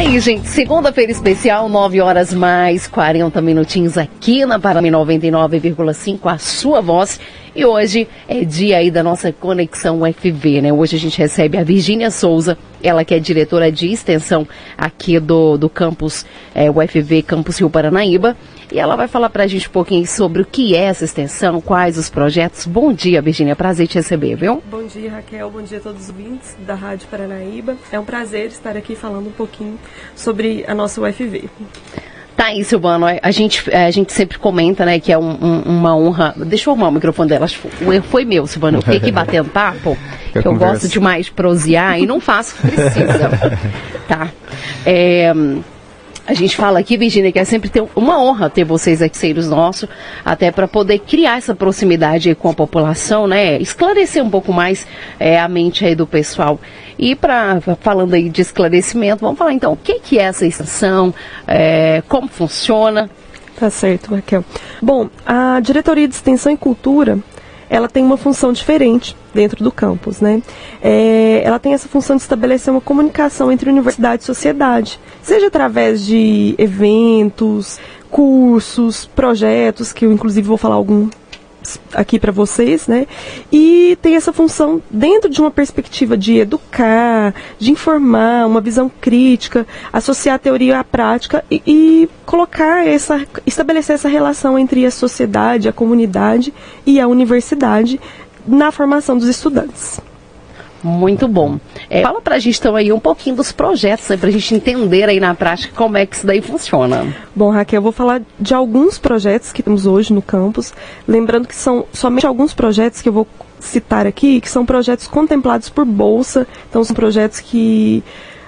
aí, gente, segunda-feira especial, 9 horas mais 40 minutinhos aqui na Paraná 99,5, a sua voz. E hoje é dia aí da nossa conexão UFV, né? Hoje a gente recebe a Virgínia Souza, ela que é diretora de extensão aqui do, do campus é, UFV, Campus Rio Paranaíba. E ela vai falar para a gente um pouquinho sobre o que é essa extensão, quais os projetos. Bom dia, Virginia, prazer te receber, viu? Bom dia, Raquel, bom dia a todos os ouvintes da Rádio Paranaíba. É um prazer estar aqui falando um pouquinho sobre a nossa UFV. Tá aí, Silvano, a gente, a gente sempre comenta, né, que é um, um, uma honra. Deixa eu arrumar o microfone dela, o erro foi meu, Silvano. Eu fiquei aqui batendo papo, eu, eu gosto demais de prosear e não faço o que precisa. tá. É, a gente fala aqui, Virginia, que é sempre ter uma honra ter vocês aqui, seiros nossos, até para poder criar essa proximidade com a população, né? Esclarecer um pouco mais é, a mente aí do pessoal. E para falando aí de esclarecimento, vamos falar então o que, que é essa extensão, é, como funciona. Tá certo, Raquel. Bom, a Diretoria de Extensão e Cultura ela tem uma função diferente dentro do campus, né? É, ela tem essa função de estabelecer uma comunicação entre universidade e sociedade, seja através de eventos, cursos, projetos, que eu inclusive vou falar algum aqui para vocês, né? E tem essa função dentro de uma perspectiva de educar, de informar, uma visão crítica, associar a teoria à prática e, e colocar essa, estabelecer essa relação entre a sociedade, a comunidade e a universidade na formação dos estudantes. Muito bom. É, fala pra gente então aí um pouquinho dos projetos, né, pra gente entender aí na prática como é que isso daí funciona. Bom, Raquel, eu vou falar de alguns projetos que temos hoje no campus, lembrando que são somente alguns projetos que eu vou citar aqui, que são projetos contemplados por bolsa, então são projetos que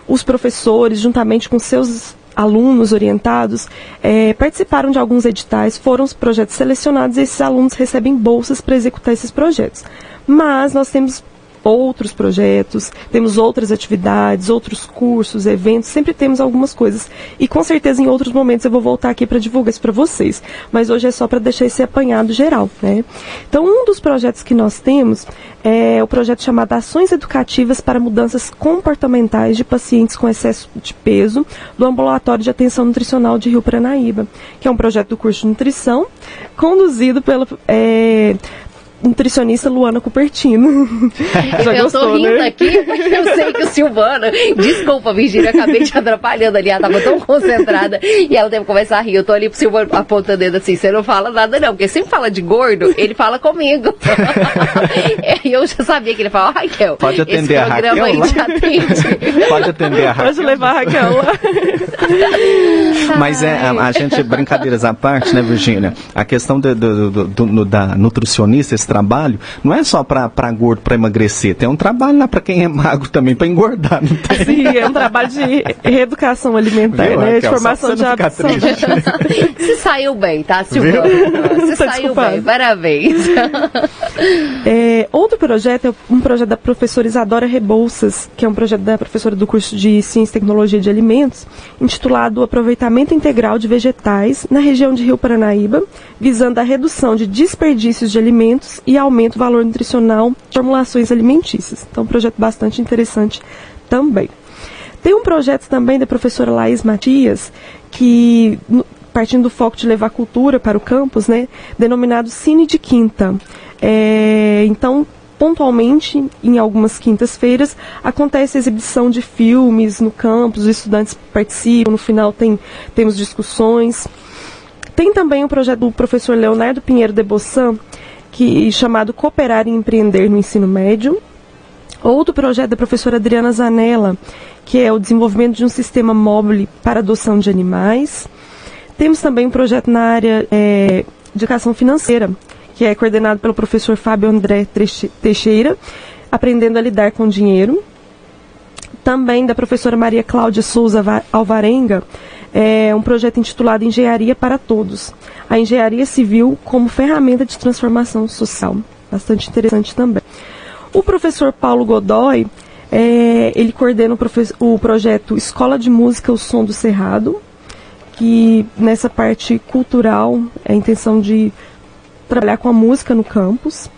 os professores, juntamente com seus alunos orientados, é, participaram de alguns editais, foram os projetos selecionados e esses alunos recebem bolsas para executar esses projetos. Mas nós temos outros projetos, temos outras atividades, outros cursos, eventos, sempre temos algumas coisas. E com certeza em outros momentos eu vou voltar aqui para divulgar isso para vocês. Mas hoje é só para deixar esse apanhado geral, né? Então, um dos projetos que nós temos é o projeto chamado Ações Educativas para Mudanças Comportamentais de Pacientes com Excesso de Peso do Ambulatório de Atenção Nutricional de Rio Paranaíba, que é um projeto do curso de nutrição, conduzido pelo é, nutricionista Luana Cupertino. Já eu gostou, tô rindo né? aqui porque eu sei que o Silvana. Desculpa, Virgínia, acabei te atrapalhando ali. Ela tava tão concentrada e ela teve que começar a rir. Eu tô ali pro Silvano apontando dedo assim: você não fala nada, não. Porque sempre fala de gordo, ele fala comigo. E eu já sabia que ele falava, Raquel. Pode atender a Raquel. Aí te atende. Pode atender a Raquel. Pode levar a Raquel lá. Mas é, a, a, gente, brincadeiras à parte, né, Virgínia? A questão do, do, do, do da nutricionista, esse trabalho não é só para gordo, para emagrecer. Tem um trabalho lá para quem é magro também, para engordar. Não tem? Sim, é um trabalho de reeducação alimentar, Viu, né? de formação de hábitos. Você saiu bem, tá, Silvana? Você saiu bem, parabéns. É, outro projeto é um projeto da professora Isadora Rebouças, que é um projeto da professora do curso de Ciência e Tecnologia de Alimentos, intitulado Aproveitamento Integral de Vegetais na região de Rio Paranaíba, visando a redução de desperdícios de alimentos e aumenta o valor nutricional de formulações alimentícias. Então, um projeto bastante interessante também. Tem um projeto também da professora Laís Matias, que, partindo do foco de levar cultura para o campus, né, denominado Cine de Quinta. É, então, pontualmente, em algumas quintas-feiras, acontece a exibição de filmes no campus, os estudantes participam, no final tem, temos discussões. Tem também o projeto do professor Leonardo Pinheiro de Bossan, que, chamado Cooperar e Empreender no Ensino Médio. Outro projeto da professora Adriana Zanella, que é o desenvolvimento de um sistema móvel para adoção de animais. Temos também um projeto na área é, de educação financeira, que é coordenado pelo professor Fábio André Teixeira, aprendendo a lidar com dinheiro. Também da professora Maria Cláudia Souza Alvarenga, é um projeto intitulado Engenharia para Todos. A engenharia civil como ferramenta de transformação social. Bastante interessante também. O professor Paulo Godoy, é, ele coordena o, o, projeto Escola de Música O Som do Cerrado, que nessa parte cultural é a intenção de trabalhar com a música no campus.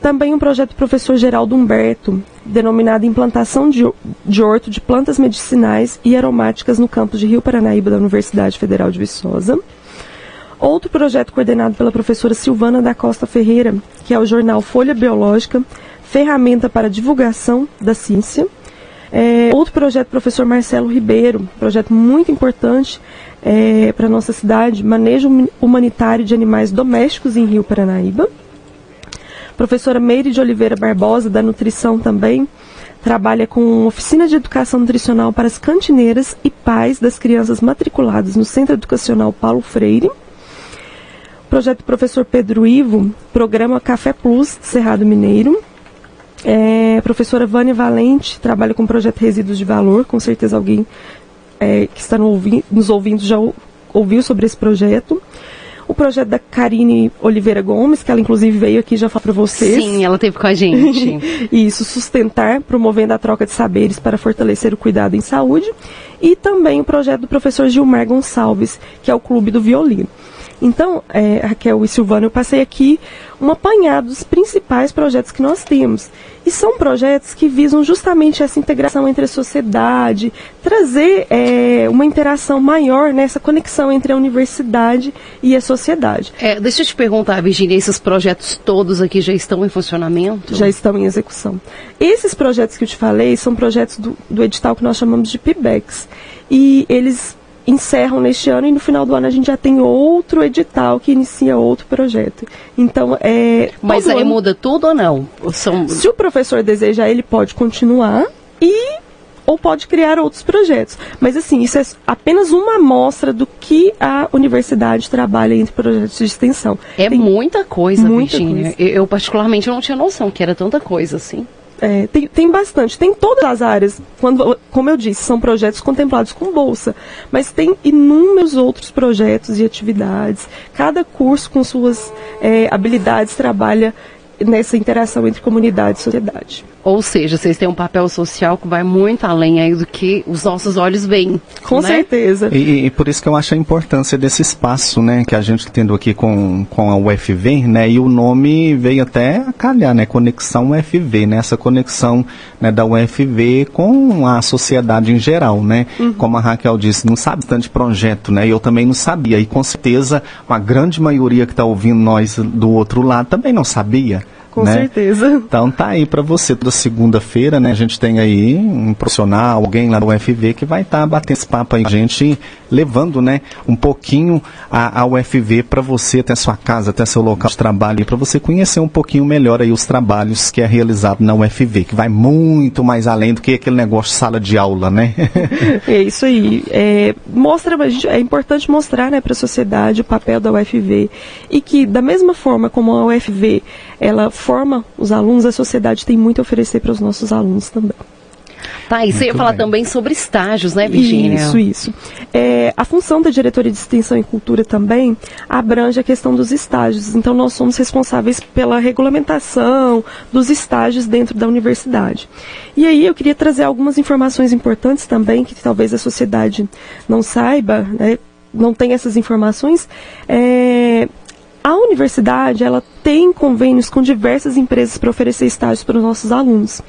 Também um projeto do professor Geraldo Humberto, denominado Implantação de, de Horto de Plantas Medicinais e Aromáticas no campus de Rio Paranaíba da Universidade Federal de Viçosa. Outro projeto coordenado pela professora Silvana da Costa Ferreira, que é o jornal Folha Biológica, Ferramenta para Divulgação da Ciência. É, outro projeto professor Marcelo Ribeiro, projeto muito importante é, para a nossa cidade, Manejo Humanitário de Animais Domésticos em Rio Paranaíba. Professora Meire de Oliveira Barbosa, da Nutrição também, trabalha com oficina de educação nutricional para as cantineiras e pais das crianças matriculadas no Centro Educacional Paulo Freire. Projeto professor Pedro Ivo, programa Café Plus, Cerrado Mineiro. É, professora Vânia Valente trabalha com o projeto Resíduos de Valor, com certeza alguém é, que está nos ouvindo já ouviu sobre esse projeto. O projeto da Karine Oliveira Gomes, que ela inclusive veio aqui já falar para vocês. Sim, ela teve com a gente. Isso, sustentar, promovendo a troca de saberes para fortalecer o cuidado em saúde. E também o projeto do professor Gilmar Gonçalves, que é o Clube do Violino. Então, é, Raquel e Silvana, eu passei aqui um apanhado dos principais projetos que nós temos. E são projetos que visam justamente essa integração entre a sociedade, trazer é, uma interação maior nessa conexão entre a universidade e a sociedade. É, deixa eu te perguntar, Virginia, esses projetos todos aqui já estão em funcionamento? Já estão em execução. Esses projetos que eu te falei são projetos do, do edital que nós chamamos de PIBEX. E eles encerram neste ano e no final do ano a gente já tem outro edital que inicia outro projeto. Então, é. Mas aí ano, muda tudo ou não? São... Se o professor desejar, ele pode continuar e ou pode criar outros projetos. Mas assim, isso é apenas uma amostra do que a universidade trabalha entre projetos de extensão. É Tem muita coisa, muita Virginia. Coisa. Eu, eu particularmente não tinha noção que era tanta coisa assim. É, tem, tem bastante, tem todas as áreas. Quando, como eu disse, são projetos contemplados com bolsa, mas tem inúmeros outros projetos e atividades. Cada curso, com suas é, habilidades, trabalha nessa interação entre comunidade e sociedade. Ou seja, vocês têm um papel social que vai muito além aí do que os nossos olhos veem. Com né? certeza. E, e, por isso que eu acho a importância desse espaço, né, que a gente tá tendo aqui com, com a UFV, né, e o nome veio até a calhar, né, Conexão UFV, né, essa conexão né, da UFV com a sociedade em geral, né. Uhum. Como a Raquel disse, não sabe tanto projeto, né, e eu também não sabia, e com certeza uma grande maioria que está ouvindo nós do outro lado também não sabia. Com né? certeza. Então tá aí para você toda segunda-feira, né? A gente tem aí um profissional, alguém lá do UFV que vai estar tá batendo esse papo aí, a gente levando, né, um pouquinho a, a UFV para você até sua casa, até seu local de trabalho, para você conhecer um pouquinho melhor aí os trabalhos que é realizado na UFV, que vai muito mais além do que aquele negócio de sala de aula, né? é isso aí. É, mostra, é importante mostrar, né, para a sociedade o papel da UFV e que da mesma forma como a UFV ela forma os alunos, a sociedade tem muito a oferecer para os nossos alunos também. Tá, e você ia falar bem. também sobre estágios, né, Virginia? Isso, isso. É, a função da Diretoria de Extensão e Cultura também abrange a questão dos estágios. Então, nós somos responsáveis pela regulamentação dos estágios dentro da universidade. E aí, eu queria trazer algumas informações importantes também, que talvez a sociedade não saiba, né, não tem essas informações. É, a universidade ela tem convênios com diversas empresas para oferecer estágios para os nossos alunos.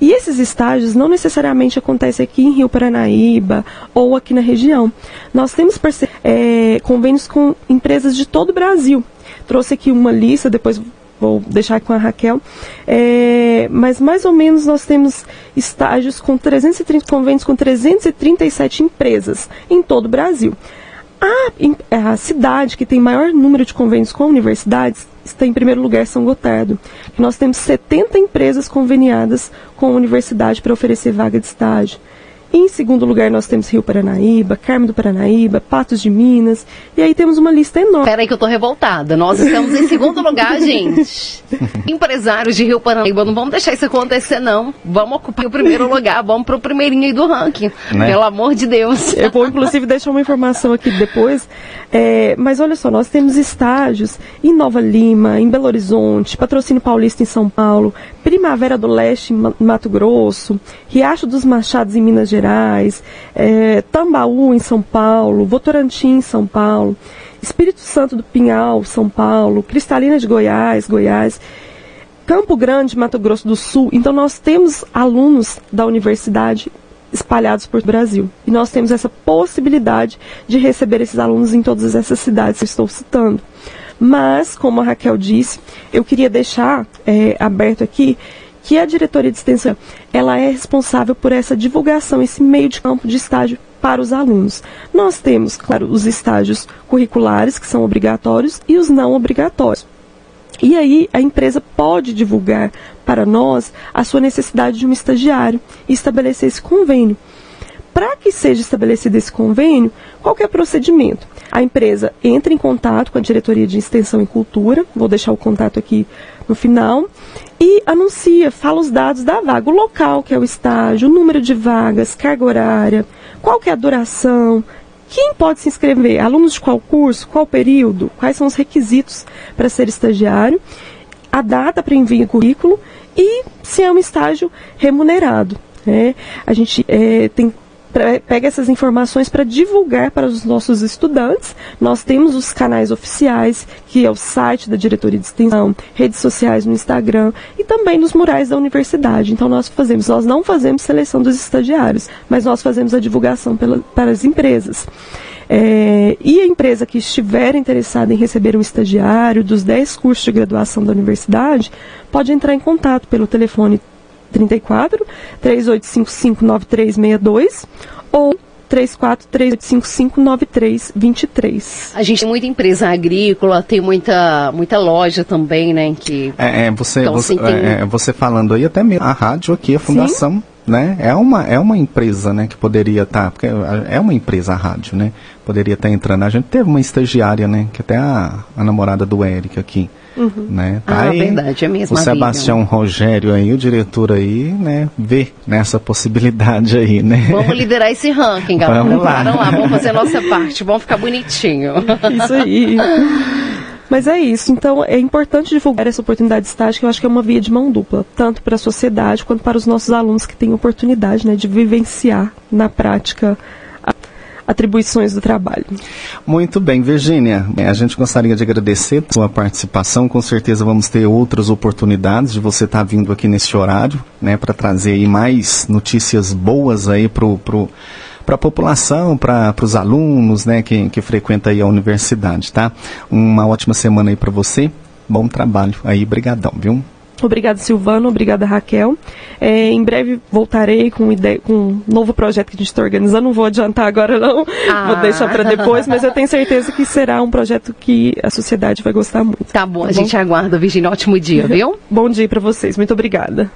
E esses estágios não necessariamente acontecem aqui em Rio Paranaíba ou aqui na região. Nós temos é, convênios com empresas de todo o Brasil. Trouxe aqui uma lista, depois vou deixar com a Raquel. É, mas mais ou menos nós temos estágios com 330 convênios com 337 empresas em todo o Brasil. A, a cidade que tem maior número de convênios com universidades está em primeiro lugar São Gotardo. Nós temos 70 empresas conveniadas com a universidade para oferecer vaga de estágio. Em segundo lugar, nós temos Rio Paranaíba, Carmo do Paranaíba, Patos de Minas. E aí temos uma lista enorme. Peraí que eu tô revoltada. Nós estamos em segundo lugar, gente. Empresários de Rio Paranaíba, não vamos deixar isso acontecer, não. Vamos ocupar o primeiro lugar, vamos pro primeirinho aí do ranking. Né? Pelo amor de Deus. Eu vou, inclusive, deixar uma informação aqui depois. É, mas olha só, nós temos estágios em Nova Lima, em Belo Horizonte, Patrocínio Paulista em São Paulo, Primavera do Leste em Mato Grosso, Riacho dos Machados em Minas Gerais, é, Tambaú em São Paulo, Votorantim em São Paulo, Espírito Santo do Pinhal, São Paulo, Cristalina de Goiás, Goiás. Campo Grande, Mato Grosso do Sul. Então nós temos alunos da universidade espalhados por Brasil. E nós temos essa possibilidade de receber esses alunos em todas essas cidades que eu estou citando. Mas, como a Raquel disse, eu queria deixar é, aberto aqui que a diretoria de extensão ela é responsável por essa divulgação, esse meio de campo de estágio para os alunos. Nós temos, claro, os estágios curriculares, que são obrigatórios, e os não obrigatórios. E aí a empresa pode divulgar para nós a sua necessidade de um estagiário e estabelecer esse convênio. Para que seja estabelecido esse convênio, qual é o procedimento? A empresa entra em contato com a diretoria de extensão e cultura, vou deixar o contato aqui no final, e anuncia, fala os dados da vaga, o local que é o estágio, o número de vagas, carga horária, qual que é a duração, quem pode se inscrever? Alunos de qual curso? Qual período? Quais são os requisitos para ser estagiário? A data para envio do currículo e se é um estágio remunerado. Né? A gente é, tem pega essas informações para divulgar para os nossos estudantes. Nós temos os canais oficiais, que é o site da diretoria de extensão, redes sociais no Instagram e também nos murais da universidade. Então nós fazemos, nós não fazemos seleção dos estagiários, mas nós fazemos a divulgação pela, para as empresas. É, e a empresa que estiver interessada em receber um estagiário dos 10 cursos de graduação da universidade pode entrar em contato pelo telefone 34 3855 9362 ou 3438559323. A gente tem muita empresa agrícola, tem muita, muita loja também, né? Que, é, é você, então, você, assim, tem... é, você falando aí, até mesmo a rádio aqui, a fundação. Sim. Né? É, uma, é uma empresa né, que poderia estar, tá, porque é uma empresa a rádio, né? Poderia estar tá entrando. A gente teve uma estagiária, né? Que até a, a namorada do Eric aqui Uhum. Né? Tá ah, aí, verdade, é mesmo. O Sebastião Rogério aí, o diretor aí, né, vê nessa possibilidade aí, né? Vamos liderar esse ranking, galera. Vamos lá. Vamos lá, vamos fazer a nossa parte, vamos ficar bonitinho. Isso aí. Mas é isso. Então, é importante divulgar essa oportunidade de estágio, que eu acho que é uma via de mão dupla, tanto para a sociedade quanto para os nossos alunos que têm oportunidade né, de vivenciar na prática atribuições do trabalho. Muito bem, Virgínia. A gente gostaria de agradecer a sua participação. Com certeza vamos ter outras oportunidades de você estar tá vindo aqui nesse horário, né, para trazer aí mais notícias boas aí pro, pro para a população, para os alunos, né, que, que frequenta aí a universidade, tá? Uma ótima semana aí para você. Bom trabalho aí, brigadão, viu? Obrigada, Silvano. Obrigada, Raquel. É, em breve voltarei com, ideia, com um novo projeto que a gente está organizando. Não vou adiantar agora, não. Ah. Vou deixar para depois, mas eu tenho certeza que será um projeto que a sociedade vai gostar muito. Tá bom, tá a bom? gente aguarda, Virginia. Ótimo dia, viu? bom dia para vocês. Muito obrigada.